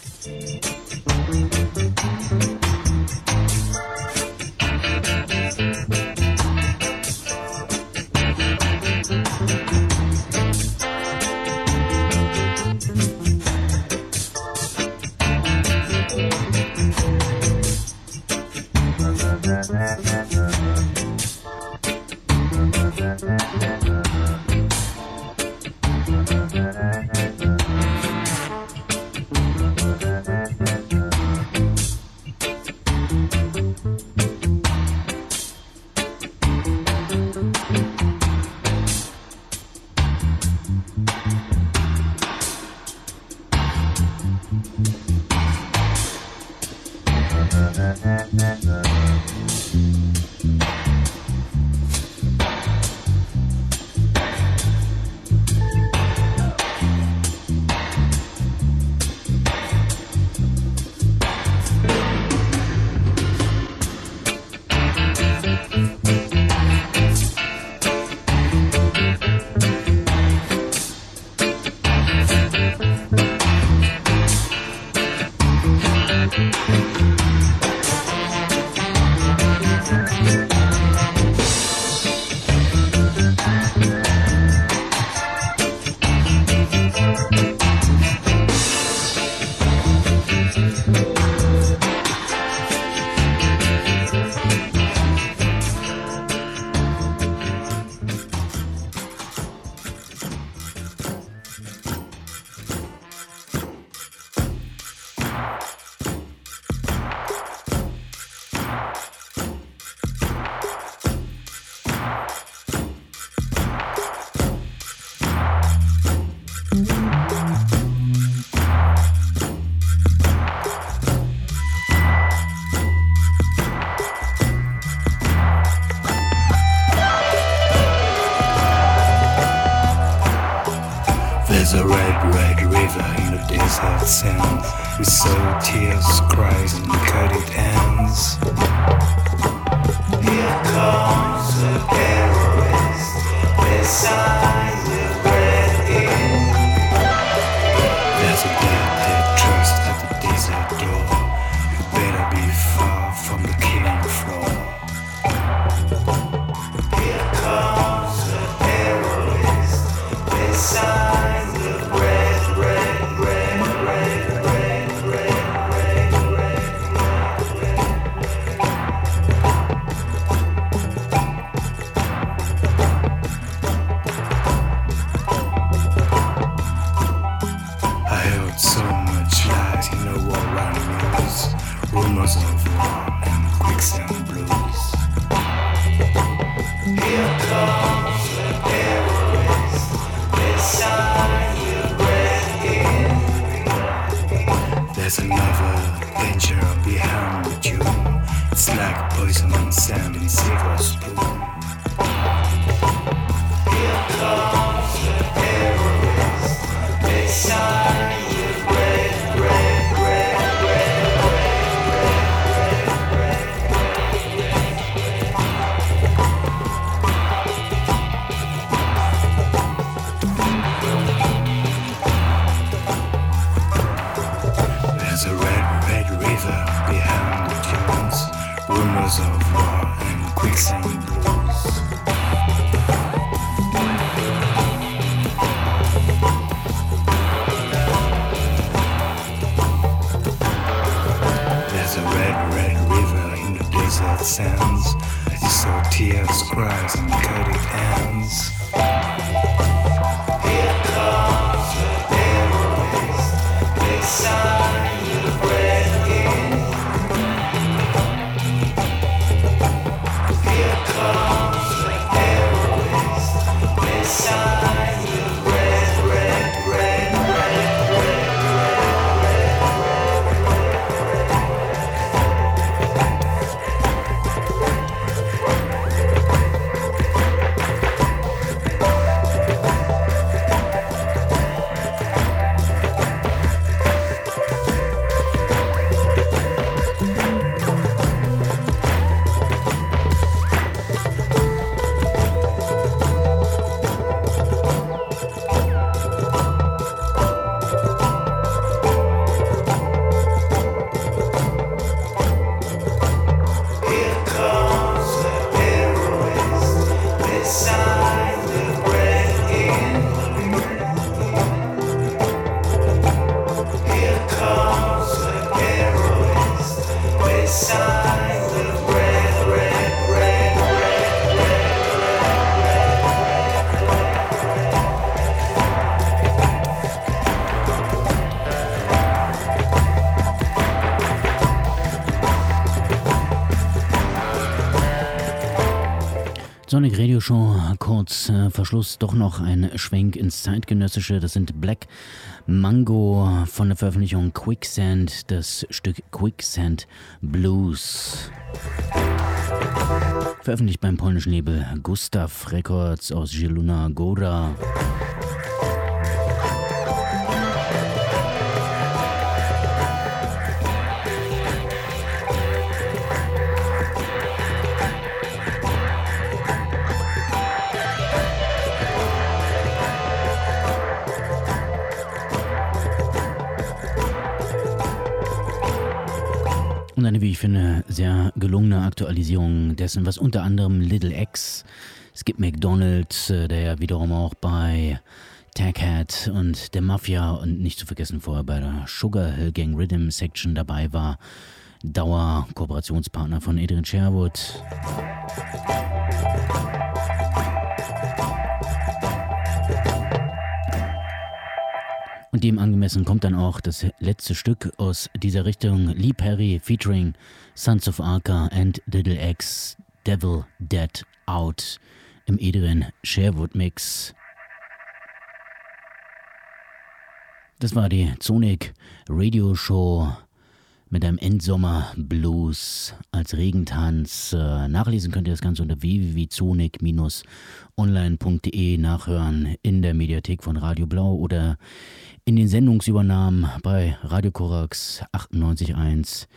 Sonic Radio Show, kurz äh, Verschluss, doch noch ein Schwenk ins Zeitgenössische. Das sind Black Mango von der Veröffentlichung Quicksand, das Stück Quicksand Blues. Veröffentlicht beim polnischen Label Gustav Records aus Zielona Góra. Sehr gelungene Aktualisierung dessen, was unter anderem Little X, Skip McDonald, äh, der ja wiederum auch bei Tag Hat und der Mafia und nicht zu vergessen vorher bei der Sugar Hill Gang Rhythm Section dabei war, Dauer-Kooperationspartner von Adrian Sherwood. Und dem angemessen kommt dann auch das letzte Stück aus dieser Richtung, Lee Perry featuring Sons of Arca and Little X, Devil Dead Out im Adrian Sherwood Mix. Das war die Sonic Radio Show mit einem Endsommer Blues als Regentanz. Äh, nachlesen könnt ihr das Ganze unter www.sonic-online.de nachhören in der Mediathek von Radio Blau oder in den Sendungsübernahmen bei Radio Korax 98.1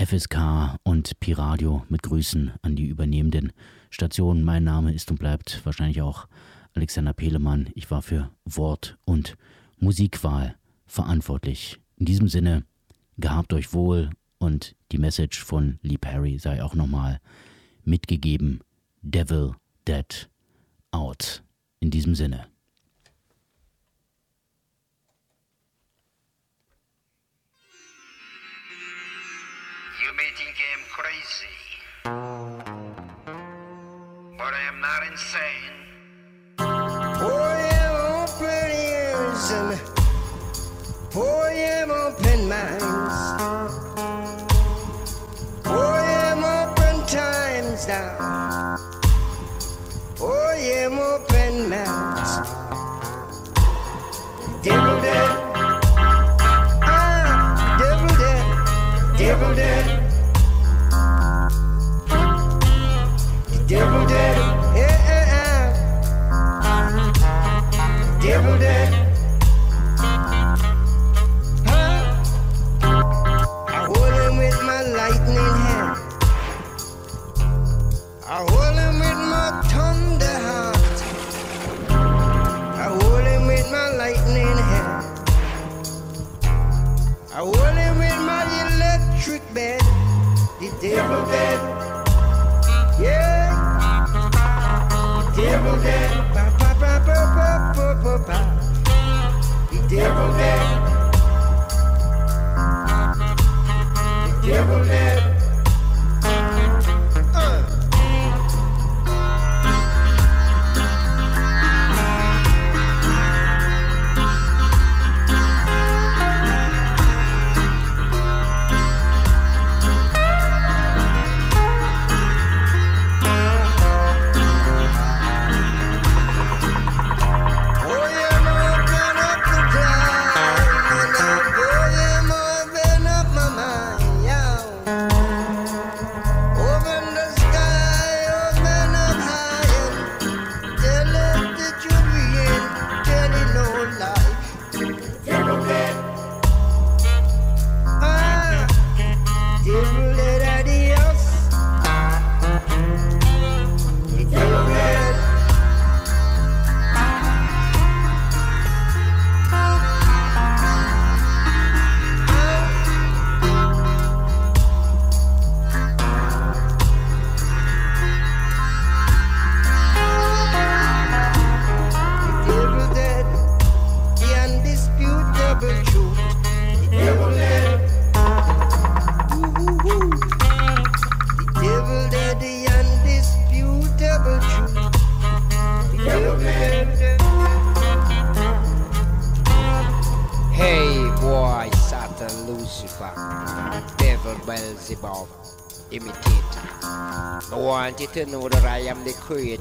FSK und Piradio mit Grüßen an die übernehmenden Stationen. Mein Name ist und bleibt wahrscheinlich auch Alexander Pelemann. Ich war für Wort- und Musikwahl verantwortlich. In diesem Sinne, gehabt euch wohl und die Message von Lee Perry sei auch nochmal mitgegeben. Devil Dead Out. In diesem Sinne. Insane. Oh, yeah, open ears and oh, yeah, open minds. Oh, yeah, open times now. Oh, yeah, open mouths. Devil dead. Ah, devil dead. every day. Korea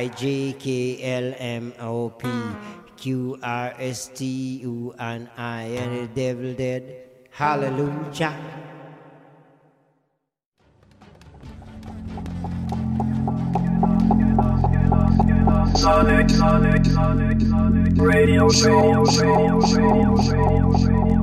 I J K L M O P Q R S T U and I and the devil dead. Hallelujah. Sonic, Sonic, Sonic, radio show, radio show, radio show, radio show.